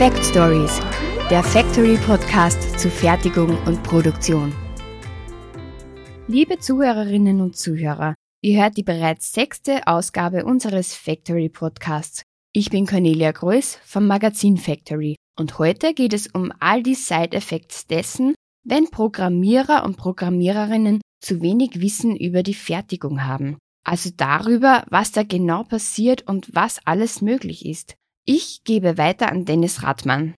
Fact Stories, der Factory Podcast zu Fertigung und Produktion. Liebe Zuhörerinnen und Zuhörer, ihr hört die bereits sechste Ausgabe unseres Factory Podcasts. Ich bin Cornelia Greuß vom Magazin Factory und heute geht es um all die Side Effects dessen, wenn Programmierer und Programmiererinnen zu wenig Wissen über die Fertigung haben. Also darüber, was da genau passiert und was alles möglich ist. Ich gebe weiter an Dennis Rathmann.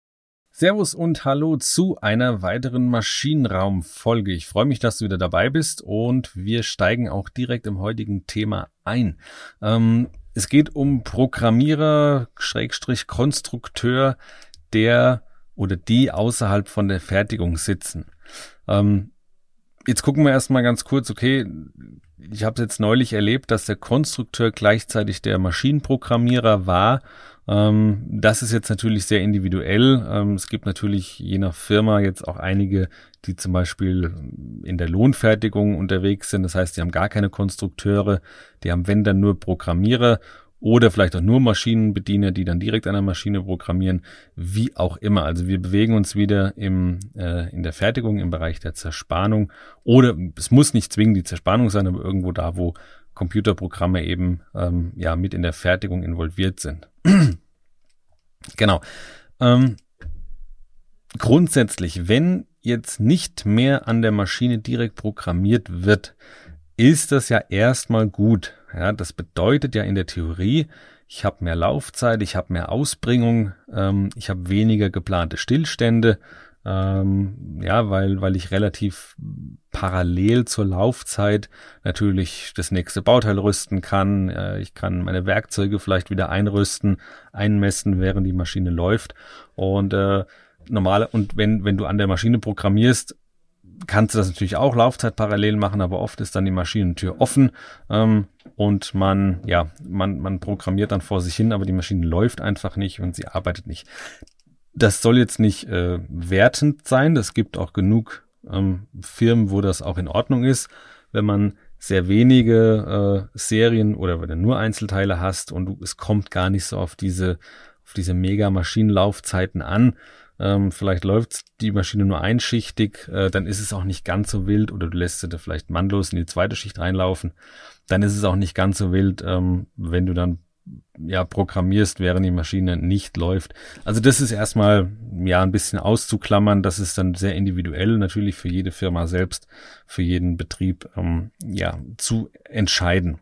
Servus und hallo zu einer weiteren Maschinenraumfolge. Ich freue mich, dass du wieder dabei bist und wir steigen auch direkt im heutigen Thema ein. Ähm, es geht um Programmierer, Schrägstrich Konstrukteur, der oder die außerhalb von der Fertigung sitzen. Ähm, jetzt gucken wir erstmal ganz kurz, okay, ich habe jetzt neulich erlebt, dass der Konstrukteur gleichzeitig der Maschinenprogrammierer war. Ähm, das ist jetzt natürlich sehr individuell. Ähm, es gibt natürlich je nach Firma jetzt auch einige, die zum Beispiel in der Lohnfertigung unterwegs sind. Das heißt, die haben gar keine Konstrukteure, die haben wenn dann nur Programmierer oder vielleicht auch nur Maschinenbediener, die dann direkt an der Maschine programmieren, wie auch immer. Also wir bewegen uns wieder im, äh, in der Fertigung im Bereich der Zerspannung oder es muss nicht zwingend die Zerspannung sein, aber irgendwo da, wo Computerprogramme eben ähm, ja mit in der Fertigung involviert sind. genau. Ähm, grundsätzlich, wenn jetzt nicht mehr an der Maschine direkt programmiert wird, ist das ja erstmal gut. Ja, das bedeutet ja in der Theorie, ich habe mehr Laufzeit, ich habe mehr Ausbringung, ähm, ich habe weniger geplante Stillstände, ähm, ja, weil, weil ich relativ parallel zur Laufzeit natürlich das nächste Bauteil rüsten kann. Äh, ich kann meine Werkzeuge vielleicht wieder einrüsten, einmessen, während die Maschine läuft. Und äh, normale, und wenn, wenn du an der Maschine programmierst, kannst du das natürlich auch Laufzeit parallel machen, aber oft ist dann die Maschinentür offen ähm, und man, ja, man, man programmiert dann vor sich hin, aber die Maschine läuft einfach nicht und sie arbeitet nicht. Das soll jetzt nicht äh, wertend sein. Das gibt auch genug ähm, Firmen, wo das auch in Ordnung ist, wenn man sehr wenige äh, Serien oder wenn du nur Einzelteile hast und du, es kommt gar nicht so auf diese auf diese mega Maschinenlaufzeiten an, ähm, vielleicht läuft die Maschine nur einschichtig, äh, dann ist es auch nicht ganz so wild oder du lässt sie da vielleicht mannlos in die zweite Schicht reinlaufen, dann ist es auch nicht ganz so wild, ähm, wenn du dann ja programmierst, während die Maschine nicht läuft. Also das ist erstmal ja ein bisschen auszuklammern. Das ist dann sehr individuell natürlich für jede Firma selbst, für jeden Betrieb ähm, ja zu entscheiden.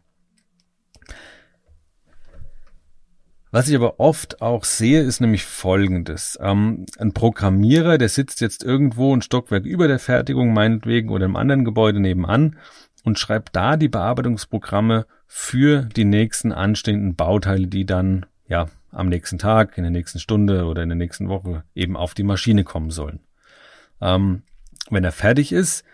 Was ich aber oft auch sehe, ist nämlich Folgendes. Ähm, ein Programmierer, der sitzt jetzt irgendwo ein Stockwerk über der Fertigung, meinetwegen, oder im anderen Gebäude nebenan und schreibt da die Bearbeitungsprogramme für die nächsten anstehenden Bauteile, die dann, ja, am nächsten Tag, in der nächsten Stunde oder in der nächsten Woche eben auf die Maschine kommen sollen. Ähm, wenn er fertig ist,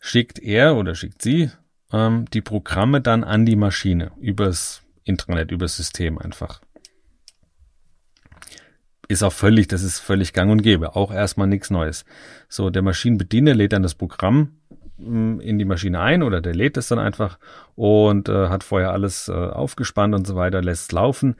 schickt er oder schickt sie ähm, die Programme dann an die Maschine übers Intranet, übers System einfach ist auch völlig, das ist völlig gang und gäbe. Auch erstmal nichts Neues. So, der Maschinenbediener lädt dann das Programm mm, in die Maschine ein oder der lädt es dann einfach und äh, hat vorher alles äh, aufgespannt und so weiter, lässt es laufen.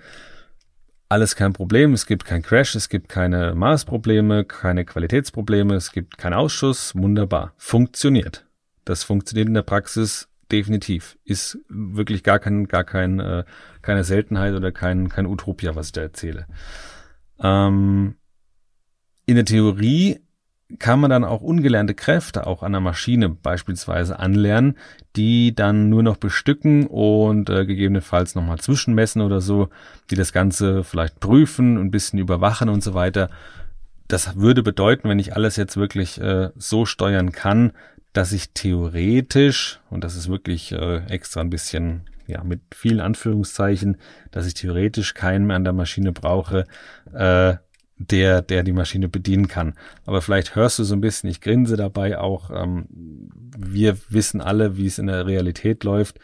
Alles kein Problem, es gibt kein Crash, es gibt keine Maßprobleme, keine Qualitätsprobleme, es gibt keinen Ausschuss, wunderbar. Funktioniert. Das funktioniert in der Praxis definitiv. Ist wirklich gar kein, gar kein, äh, keine Seltenheit oder kein, kein Utopia, was ich da erzähle. Ähm, in der Theorie kann man dann auch ungelernte Kräfte auch an der Maschine beispielsweise anlernen, die dann nur noch bestücken und äh, gegebenenfalls nochmal zwischenmessen oder so, die das Ganze vielleicht prüfen, ein bisschen überwachen und so weiter. Das würde bedeuten, wenn ich alles jetzt wirklich äh, so steuern kann, dass ich theoretisch, und das ist wirklich äh, extra ein bisschen ja, mit vielen Anführungszeichen, dass ich theoretisch keinen mehr an der Maschine brauche, äh, der, der die Maschine bedienen kann. Aber vielleicht hörst du so ein bisschen, ich grinse dabei auch. Ähm, wir wissen alle, wie es in der Realität läuft.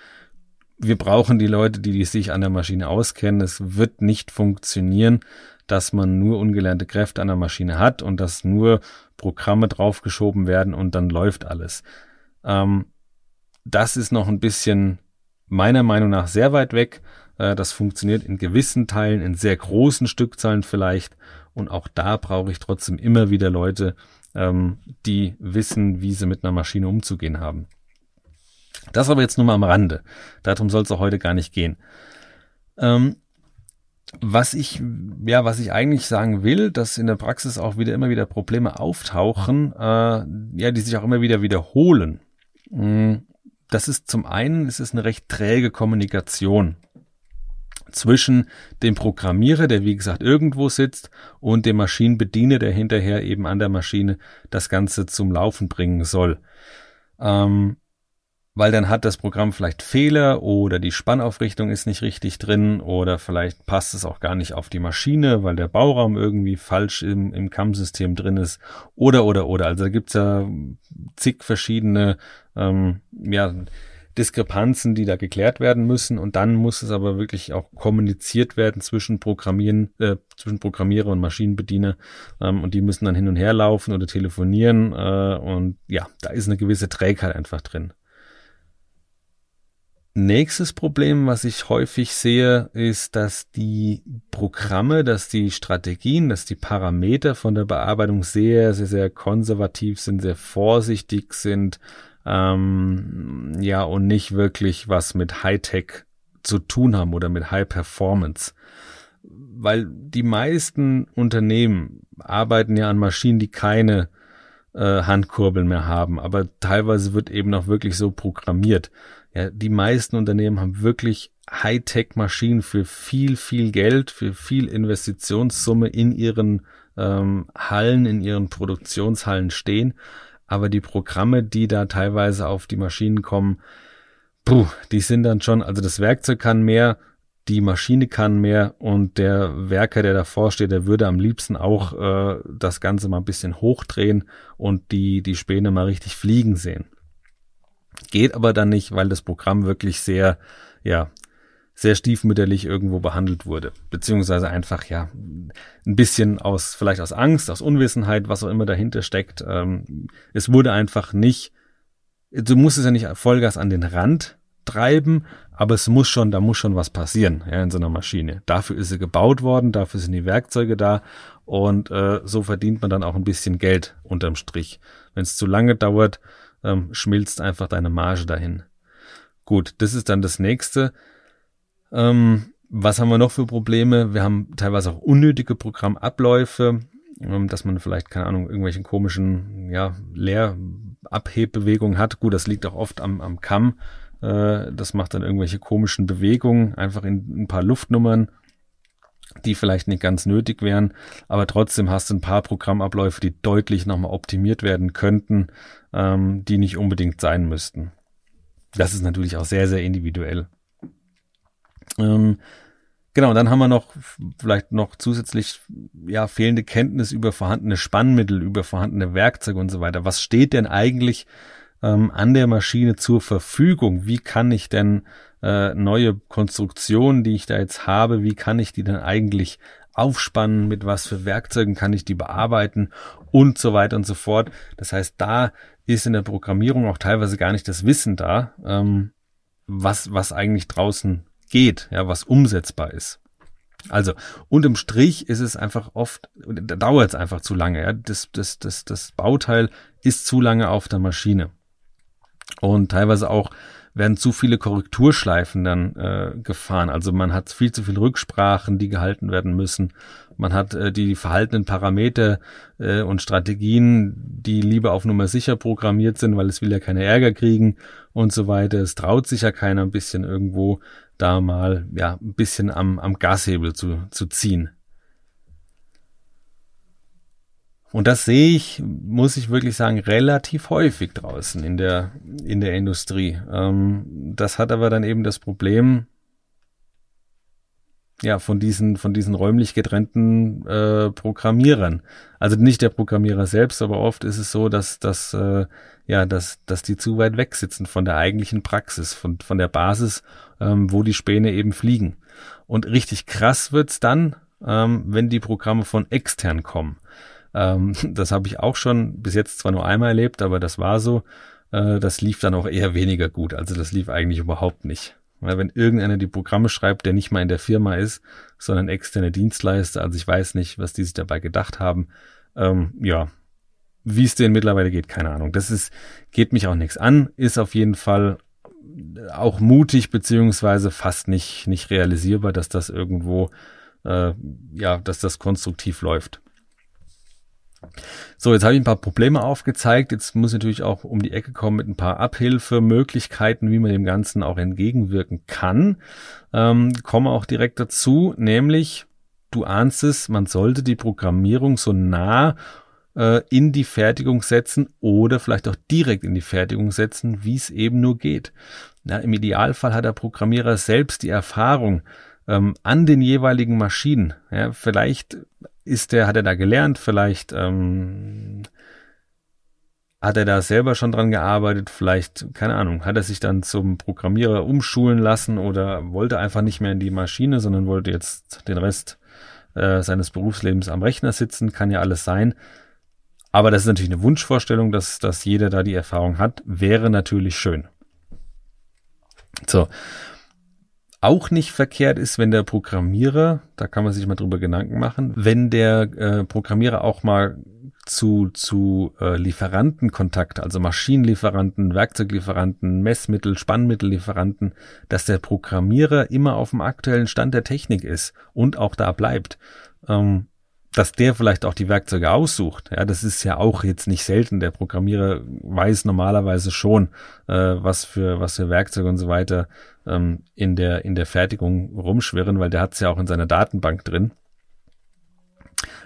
Wir brauchen die Leute, die, die sich an der Maschine auskennen. Es wird nicht funktionieren, dass man nur ungelernte Kräfte an der Maschine hat und dass nur Programme draufgeschoben werden und dann läuft alles. Ähm, das ist noch ein bisschen meiner Meinung nach sehr weit weg. Äh, das funktioniert in gewissen Teilen, in sehr großen Stückzahlen vielleicht. Und auch da brauche ich trotzdem immer wieder Leute, ähm, die wissen, wie sie mit einer Maschine umzugehen haben. Das aber jetzt nur mal am Rande. Darum soll es auch heute gar nicht gehen. Ähm, was ich, ja, was ich eigentlich sagen will, dass in der Praxis auch wieder immer wieder Probleme auftauchen, äh, ja, die sich auch immer wieder wiederholen. Mm, das ist zum einen, es ist eine recht träge Kommunikation zwischen dem Programmierer, der wie gesagt irgendwo sitzt, und dem Maschinenbediener, der hinterher eben an der Maschine das Ganze zum Laufen bringen soll. Ähm, weil dann hat das Programm vielleicht Fehler oder die Spannaufrichtung ist nicht richtig drin oder vielleicht passt es auch gar nicht auf die Maschine, weil der Bauraum irgendwie falsch im, im CAM-System drin ist oder oder oder. Also da gibt's ja zig verschiedene ähm, ja, Diskrepanzen, die da geklärt werden müssen und dann muss es aber wirklich auch kommuniziert werden zwischen Programmieren, äh, zwischen Programmierer und Maschinenbediener ähm, und die müssen dann hin und her laufen oder telefonieren äh, und ja, da ist eine gewisse Trägheit einfach drin. Nächstes Problem, was ich häufig sehe, ist, dass die Programme, dass die Strategien, dass die Parameter von der Bearbeitung sehr, sehr, sehr konservativ sind, sehr vorsichtig sind, ähm, ja, und nicht wirklich was mit Hightech zu tun haben oder mit High Performance. Weil die meisten Unternehmen arbeiten ja an Maschinen, die keine äh, Handkurbeln mehr haben, aber teilweise wird eben auch wirklich so programmiert. Ja, die meisten Unternehmen haben wirklich Hightech-Maschinen für viel, viel Geld, für viel Investitionssumme in ihren ähm, Hallen, in ihren Produktionshallen stehen. Aber die Programme, die da teilweise auf die Maschinen kommen, puh, die sind dann schon, also das Werkzeug kann mehr, die Maschine kann mehr und der Werker, der davor steht, der würde am liebsten auch äh, das Ganze mal ein bisschen hochdrehen und die, die Späne mal richtig fliegen sehen. Geht aber dann nicht, weil das Programm wirklich sehr, ja, sehr stiefmütterlich irgendwo behandelt wurde. Beziehungsweise einfach, ja, ein bisschen aus, vielleicht aus Angst, aus Unwissenheit, was auch immer dahinter steckt. Ähm, es wurde einfach nicht, du musst es ja nicht Vollgas an den Rand treiben, aber es muss schon, da muss schon was passieren, ja, in so einer Maschine. Dafür ist sie gebaut worden, dafür sind die Werkzeuge da und äh, so verdient man dann auch ein bisschen Geld unterm Strich. Wenn es zu lange dauert, ähm, schmilzt einfach deine Marge dahin. Gut, das ist dann das nächste. Ähm, was haben wir noch für Probleme? Wir haben teilweise auch unnötige Programmabläufe, ähm, dass man vielleicht, keine Ahnung, irgendwelchen komischen, ja, Leerabhebbewegungen hat. Gut, das liegt auch oft am, am Kamm. Äh, das macht dann irgendwelche komischen Bewegungen, einfach in ein paar Luftnummern die vielleicht nicht ganz nötig wären, aber trotzdem hast du ein paar Programmabläufe, die deutlich nochmal optimiert werden könnten, ähm, die nicht unbedingt sein müssten. Das ist natürlich auch sehr, sehr individuell. Ähm, genau, dann haben wir noch vielleicht noch zusätzlich ja fehlende Kenntnis über vorhandene Spannmittel, über vorhandene Werkzeuge und so weiter. Was steht denn eigentlich ähm, an der Maschine zur Verfügung? Wie kann ich denn äh, neue Konstruktionen, die ich da jetzt habe, wie kann ich die denn eigentlich aufspannen, mit was für Werkzeugen kann ich die bearbeiten und so weiter und so fort. Das heißt, da ist in der Programmierung auch teilweise gar nicht das Wissen da, ähm, was, was eigentlich draußen geht, ja, was umsetzbar ist. Also, unterm Strich ist es einfach oft, da dauert es einfach zu lange, ja. Das, das, das, das Bauteil ist zu lange auf der Maschine. Und teilweise auch werden zu viele Korrekturschleifen dann äh, gefahren. Also man hat viel zu viele Rücksprachen, die gehalten werden müssen. Man hat äh, die verhaltenen Parameter äh, und Strategien, die lieber auf Nummer sicher programmiert sind, weil es will ja keine Ärger kriegen und so weiter. Es traut sich ja keiner ein bisschen irgendwo da mal ja ein bisschen am, am Gashebel zu, zu ziehen. Und das sehe ich, muss ich wirklich sagen, relativ häufig draußen in der, in der Industrie. Ähm, das hat aber dann eben das Problem, ja, von diesen, von diesen räumlich getrennten äh, Programmierern. Also nicht der Programmierer selbst, aber oft ist es so, dass, dass, äh, ja, dass, dass die zu weit weg sitzen von der eigentlichen Praxis, von, von der Basis, ähm, wo die Späne eben fliegen. Und richtig krass wird's dann, ähm, wenn die Programme von extern kommen. Ähm, das habe ich auch schon bis jetzt zwar nur einmal erlebt, aber das war so. Äh, das lief dann auch eher weniger gut. Also das lief eigentlich überhaupt nicht. Weil wenn irgendeiner die Programme schreibt, der nicht mal in der Firma ist, sondern externe Dienstleister, also ich weiß nicht, was die sich dabei gedacht haben. Ähm, ja, wie es denen mittlerweile geht, keine Ahnung. Das ist, geht mich auch nichts an, ist auf jeden Fall auch mutig beziehungsweise fast nicht, nicht realisierbar, dass das irgendwo, äh, ja, dass das konstruktiv läuft. So, jetzt habe ich ein paar Probleme aufgezeigt. Jetzt muss ich natürlich auch um die Ecke kommen mit ein paar Abhilfemöglichkeiten, wie man dem Ganzen auch entgegenwirken kann. Ähm, komme auch direkt dazu, nämlich, du ahnst es, man sollte die Programmierung so nah äh, in die Fertigung setzen oder vielleicht auch direkt in die Fertigung setzen, wie es eben nur geht. Ja, Im Idealfall hat der Programmierer selbst die Erfahrung ähm, an den jeweiligen Maschinen. Ja, vielleicht ist der, hat er da gelernt, vielleicht ähm, hat er da selber schon dran gearbeitet, vielleicht, keine Ahnung, hat er sich dann zum Programmierer umschulen lassen oder wollte einfach nicht mehr in die Maschine, sondern wollte jetzt den Rest äh, seines Berufslebens am Rechner sitzen, kann ja alles sein. Aber das ist natürlich eine Wunschvorstellung, dass, dass jeder da die Erfahrung hat, wäre natürlich schön. So. Auch nicht verkehrt ist, wenn der Programmierer, da kann man sich mal drüber Gedanken machen, wenn der äh, Programmierer auch mal zu, zu äh, Lieferantenkontakt, also Maschinenlieferanten, Werkzeuglieferanten, Messmittel, Spannmittellieferanten, dass der Programmierer immer auf dem aktuellen Stand der Technik ist und auch da bleibt. Ähm, dass der vielleicht auch die Werkzeuge aussucht. Ja, das ist ja auch jetzt nicht selten. Der Programmierer weiß normalerweise schon, äh, was für was für Werkzeuge und so weiter ähm, in der in der Fertigung rumschwirren, weil der hat es ja auch in seiner Datenbank drin.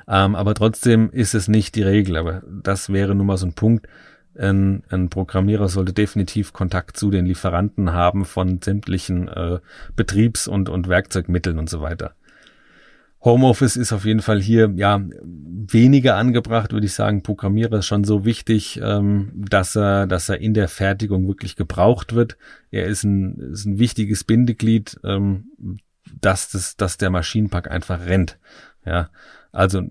Ähm, aber trotzdem ist es nicht die Regel. Aber das wäre nun mal so ein Punkt. Ein, ein Programmierer sollte definitiv Kontakt zu den Lieferanten haben von sämtlichen äh, Betriebs- und, und Werkzeugmitteln und so weiter. Homeoffice ist auf jeden Fall hier ja weniger angebracht, würde ich sagen. Programmierer ist schon so wichtig, ähm, dass er, dass er in der Fertigung wirklich gebraucht wird. Er ist ein, ist ein wichtiges Bindeglied, ähm, dass das, dass der Maschinenpark einfach rennt. Ja, also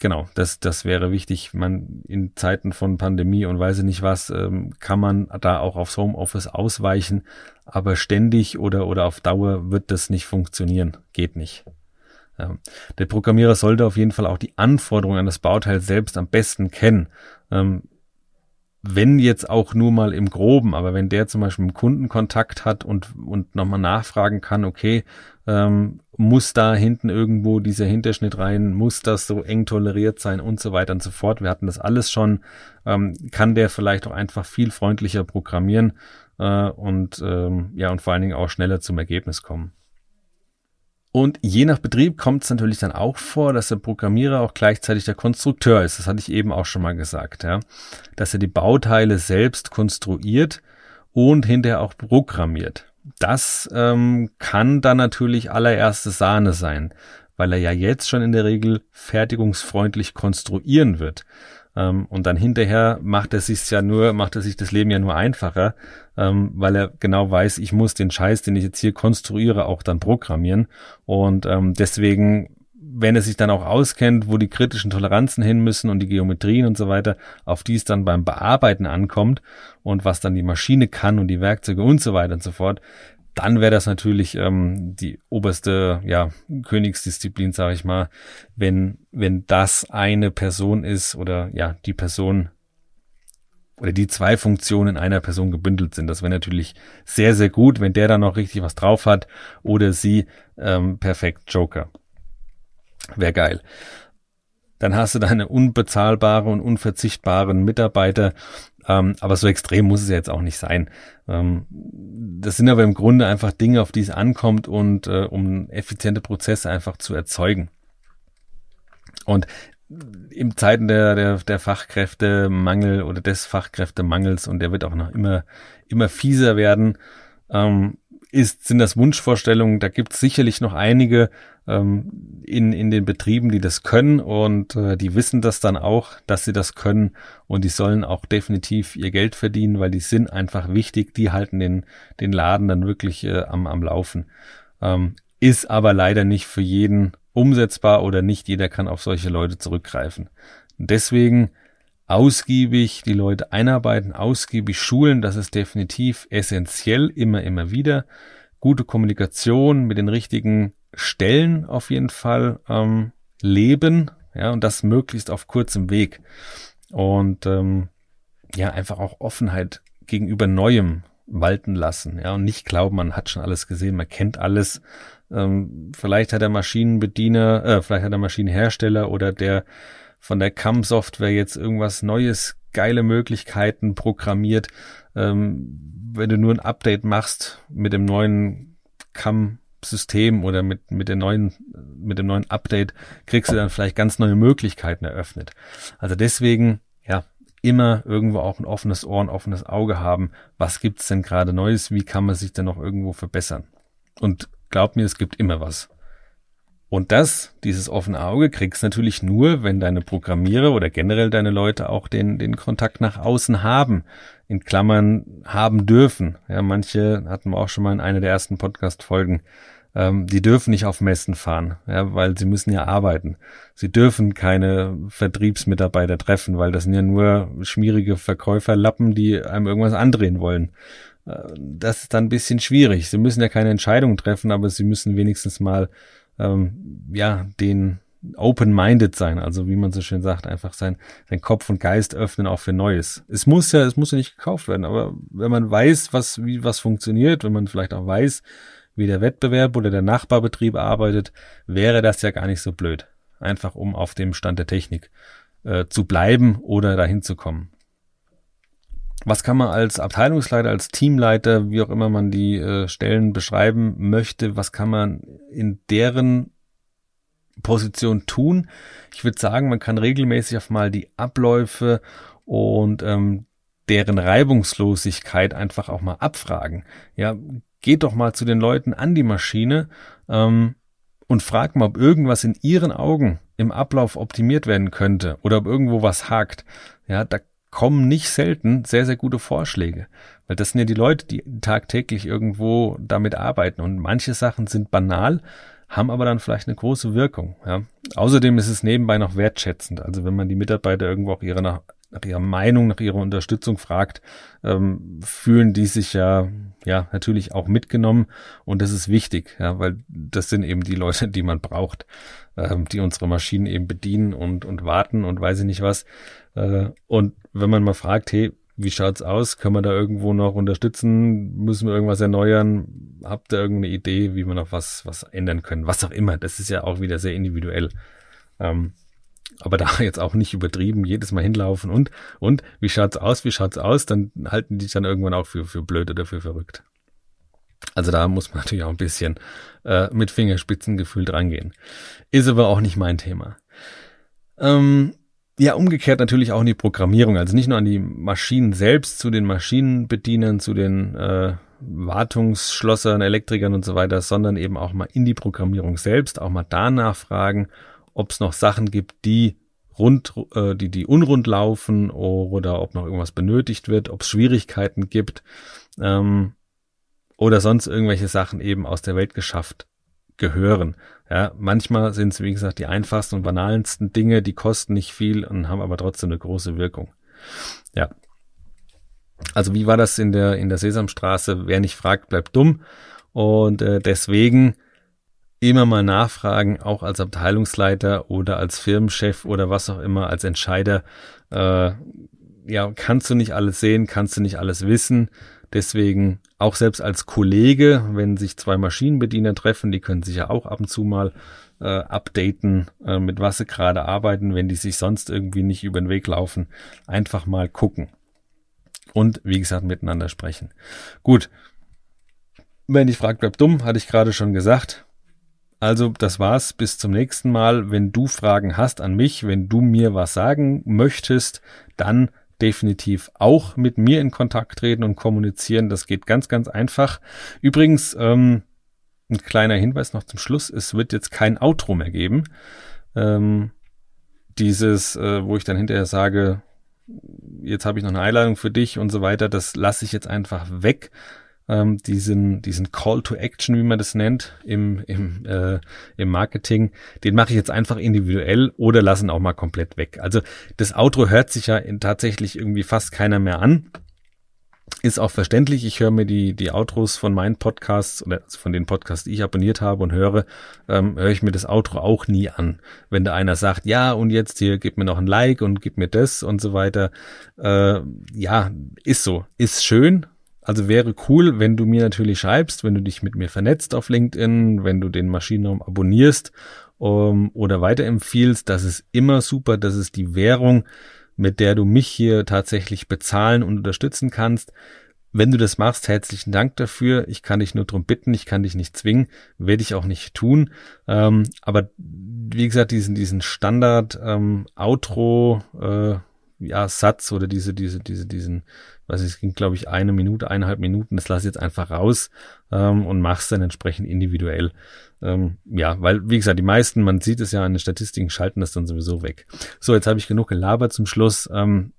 genau, das, das wäre wichtig. Man in Zeiten von Pandemie und weiß ich nicht was, ähm, kann man da auch aufs Homeoffice ausweichen, aber ständig oder oder auf Dauer wird das nicht funktionieren, geht nicht. Ja. Der Programmierer sollte auf jeden Fall auch die Anforderungen an das Bauteil selbst am besten kennen. Ähm, wenn jetzt auch nur mal im Groben, aber wenn der zum Beispiel einen Kundenkontakt hat und, und nochmal nachfragen kann, okay, ähm, muss da hinten irgendwo dieser Hinterschnitt rein, muss das so eng toleriert sein und so weiter und so fort. Wir hatten das alles schon, ähm, kann der vielleicht auch einfach viel freundlicher programmieren äh, und ähm, ja und vor allen Dingen auch schneller zum Ergebnis kommen. Und je nach Betrieb kommt es natürlich dann auch vor, dass der Programmierer auch gleichzeitig der Konstrukteur ist. Das hatte ich eben auch schon mal gesagt, ja. Dass er die Bauteile selbst konstruiert und hinterher auch programmiert. Das ähm, kann dann natürlich allererste Sahne sein, weil er ja jetzt schon in der Regel fertigungsfreundlich konstruieren wird. Ähm, und dann hinterher macht er sich ja nur, macht er sich das Leben ja nur einfacher, ähm, weil er genau weiß, ich muss den Scheiß, den ich jetzt hier konstruiere, auch dann programmieren. Und ähm, deswegen wenn er sich dann auch auskennt, wo die kritischen Toleranzen hin müssen und die Geometrien und so weiter, auf die es dann beim Bearbeiten ankommt und was dann die Maschine kann und die Werkzeuge und so weiter und so fort, dann wäre das natürlich ähm, die oberste ja, Königsdisziplin, sage ich mal, wenn, wenn das eine Person ist oder ja, die Person oder die zwei Funktionen in einer Person gebündelt sind. Das wäre natürlich sehr, sehr gut, wenn der dann noch richtig was drauf hat oder sie ähm, perfekt Joker. Wäre geil. Dann hast du deine unbezahlbare und unverzichtbaren Mitarbeiter, ähm, aber so extrem muss es ja jetzt auch nicht sein. Ähm, das sind aber im Grunde einfach Dinge, auf die es ankommt und äh, um effiziente Prozesse einfach zu erzeugen. Und im Zeiten der, der, der Fachkräftemangel oder des Fachkräftemangels und der wird auch noch immer, immer fieser werden, ähm, ist, sind das Wunschvorstellungen. Da gibt es sicherlich noch einige ähm, in, in den Betrieben, die das können und äh, die wissen das dann auch, dass sie das können und die sollen auch definitiv ihr Geld verdienen, weil die sind einfach wichtig. Die halten den, den Laden dann wirklich äh, am, am Laufen. Ähm, ist aber leider nicht für jeden umsetzbar oder nicht jeder kann auf solche Leute zurückgreifen. Deswegen ausgiebig die Leute einarbeiten, ausgiebig schulen, das ist definitiv essentiell, immer, immer wieder. Gute Kommunikation mit den richtigen Stellen auf jeden Fall ähm, leben, ja, und das möglichst auf kurzem Weg. Und ähm, ja, einfach auch Offenheit gegenüber Neuem walten lassen, ja, und nicht glauben, man hat schon alles gesehen, man kennt alles. Ähm, vielleicht hat der Maschinenbediener, äh, vielleicht hat der Maschinenhersteller oder der von der CAM-Software jetzt irgendwas Neues, geile Möglichkeiten programmiert. Ähm, wenn du nur ein Update machst mit dem neuen CAM-System oder mit, mit, der neuen, mit dem neuen Update, kriegst du dann vielleicht ganz neue Möglichkeiten eröffnet. Also deswegen, ja, immer irgendwo auch ein offenes Ohr, ein offenes Auge haben. Was gibt's denn gerade Neues? Wie kann man sich denn noch irgendwo verbessern? Und glaub mir, es gibt immer was. Und das, dieses offene Auge, kriegst natürlich nur, wenn deine Programmierer oder generell deine Leute auch den, den Kontakt nach außen haben. In Klammern haben dürfen. Ja, manche hatten wir auch schon mal in einer der ersten Podcast-Folgen. Ähm, die dürfen nicht auf Messen fahren, ja, weil sie müssen ja arbeiten. Sie dürfen keine Vertriebsmitarbeiter treffen, weil das sind ja nur schmierige Verkäuferlappen, die einem irgendwas andrehen wollen. Äh, das ist dann ein bisschen schwierig. Sie müssen ja keine Entscheidung treffen, aber sie müssen wenigstens mal ähm, ja, den open-minded sein, also wie man so schön sagt, einfach sein, sein Kopf und Geist öffnen auch für Neues. Es muss ja, es muss ja nicht gekauft werden, aber wenn man weiß, was, wie was funktioniert, wenn man vielleicht auch weiß, wie der Wettbewerb oder der Nachbarbetrieb arbeitet, wäre das ja gar nicht so blöd. Einfach um auf dem Stand der Technik äh, zu bleiben oder dahin zu kommen was kann man als Abteilungsleiter, als Teamleiter, wie auch immer man die äh, Stellen beschreiben möchte, was kann man in deren Position tun? Ich würde sagen, man kann regelmäßig auf mal die Abläufe und ähm, deren Reibungslosigkeit einfach auch mal abfragen. Ja, geht doch mal zu den Leuten an die Maschine ähm, und fragt mal, ob irgendwas in ihren Augen im Ablauf optimiert werden könnte oder ob irgendwo was hakt. Ja, da kommen nicht selten sehr, sehr gute Vorschläge. Weil das sind ja die Leute, die tagtäglich irgendwo damit arbeiten. Und manche Sachen sind banal, haben aber dann vielleicht eine große Wirkung. Ja. Außerdem ist es nebenbei noch wertschätzend. Also wenn man die Mitarbeiter irgendwo auch ihre nach, ihrer Meinung, nach ihrer Unterstützung fragt, ähm, fühlen die sich ja ja natürlich auch mitgenommen und das ist wichtig, ja, weil das sind eben die Leute, die man braucht, ähm, die unsere Maschinen eben bedienen und und warten und weiß ich nicht was. Äh, und wenn man mal fragt, hey, wie schaut's aus? Können wir da irgendwo noch unterstützen? Müssen wir irgendwas erneuern? Habt ihr irgendeine Idee, wie wir noch was, was ändern können? Was auch immer. Das ist ja auch wieder sehr individuell. Ähm, aber da jetzt auch nicht übertrieben, jedes Mal hinlaufen und, und, wie schaut's aus? Wie schaut's aus? Dann halten die dann irgendwann auch für, für blöd oder für verrückt. Also da muss man natürlich auch ein bisschen äh, mit Fingerspitzengefühl drangehen. Ist aber auch nicht mein Thema. Ähm, ja, umgekehrt natürlich auch in die Programmierung, also nicht nur an die Maschinen selbst, zu den Maschinenbedienern, zu den äh, Wartungsschlossern, Elektrikern und so weiter, sondern eben auch mal in die Programmierung selbst, auch mal da nachfragen, ob es noch Sachen gibt, die rund, äh, die, die unrund laufen oder ob noch irgendwas benötigt wird, ob es Schwierigkeiten gibt ähm, oder sonst irgendwelche Sachen eben aus der Welt geschafft gehören. Ja, manchmal sind es, wie gesagt, die einfachsten und banalsten Dinge, die kosten nicht viel und haben aber trotzdem eine große Wirkung. Ja. Also wie war das in der, in der Sesamstraße? Wer nicht fragt, bleibt dumm. Und äh, deswegen immer mal nachfragen, auch als Abteilungsleiter oder als Firmenchef oder was auch immer, als Entscheider. Äh, ja, kannst du nicht alles sehen, kannst du nicht alles wissen. Deswegen auch selbst als Kollege, wenn sich zwei Maschinenbediener treffen, die können sich ja auch ab und zu mal äh, updaten, äh, mit was sie gerade arbeiten, wenn die sich sonst irgendwie nicht über den Weg laufen. Einfach mal gucken. Und wie gesagt, miteinander sprechen. Gut. Wenn ich fragt, bleibt dumm, hatte ich gerade schon gesagt. Also, das war's. Bis zum nächsten Mal. Wenn du Fragen hast an mich, wenn du mir was sagen möchtest, dann definitiv auch mit mir in Kontakt treten und kommunizieren. Das geht ganz, ganz einfach. Übrigens, ähm, ein kleiner Hinweis noch zum Schluss. Es wird jetzt kein Outro mehr geben. Ähm, dieses, äh, wo ich dann hinterher sage, jetzt habe ich noch eine Einladung für dich und so weiter, das lasse ich jetzt einfach weg, ähm, diesen, diesen Call to Action, wie man das nennt, im, im, äh, im Marketing, den mache ich jetzt einfach individuell oder lassen auch mal komplett weg. Also das Outro hört sich ja in, tatsächlich irgendwie fast keiner mehr an. ist auch verständlich. Ich höre mir die, die Outros von meinen Podcasts oder von den Podcasts, die ich abonniert habe und höre, ähm, höre ich mir das Outro auch nie an. Wenn da einer sagt, ja, und jetzt hier, gib mir noch ein Like und gib mir das und so weiter. Äh, ja, ist so. Ist schön. Also wäre cool, wenn du mir natürlich schreibst, wenn du dich mit mir vernetzt auf LinkedIn, wenn du den Maschinenraum abonnierst um, ähm, oder weiterempfiehlst. Das ist immer super. Das ist die Währung mit der du mich hier tatsächlich bezahlen und unterstützen kannst. Wenn du das machst, herzlichen Dank dafür. Ich kann dich nur drum bitten, ich kann dich nicht zwingen, werde ich auch nicht tun. Ähm, aber wie gesagt, diesen, diesen Standard ähm, Outro äh, ja, Satz oder diese, diese, diese, diesen, was es ging, glaube ich, eine Minute, eineinhalb Minuten, das lass ich jetzt einfach raus ähm, und mach's dann entsprechend individuell. Ähm, ja, weil, wie gesagt, die meisten, man sieht es ja an den Statistiken, schalten das dann sowieso weg. So, jetzt habe ich genug gelabert zum Schluss. Ähm,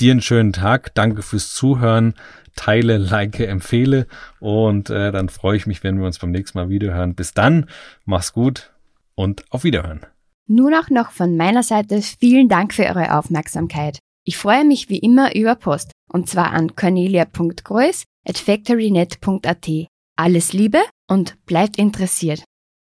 dir einen schönen Tag, danke fürs Zuhören, teile, like, empfehle und äh, dann freue ich mich, wenn wir uns beim nächsten Mal wieder hören. Bis dann, mach's gut und auf Wiederhören. Nur noch noch von meiner Seite vielen Dank für eure Aufmerksamkeit. Ich freue mich wie immer über Post und zwar an cornelia.groß at factorynet.at. Alles Liebe und bleibt interessiert.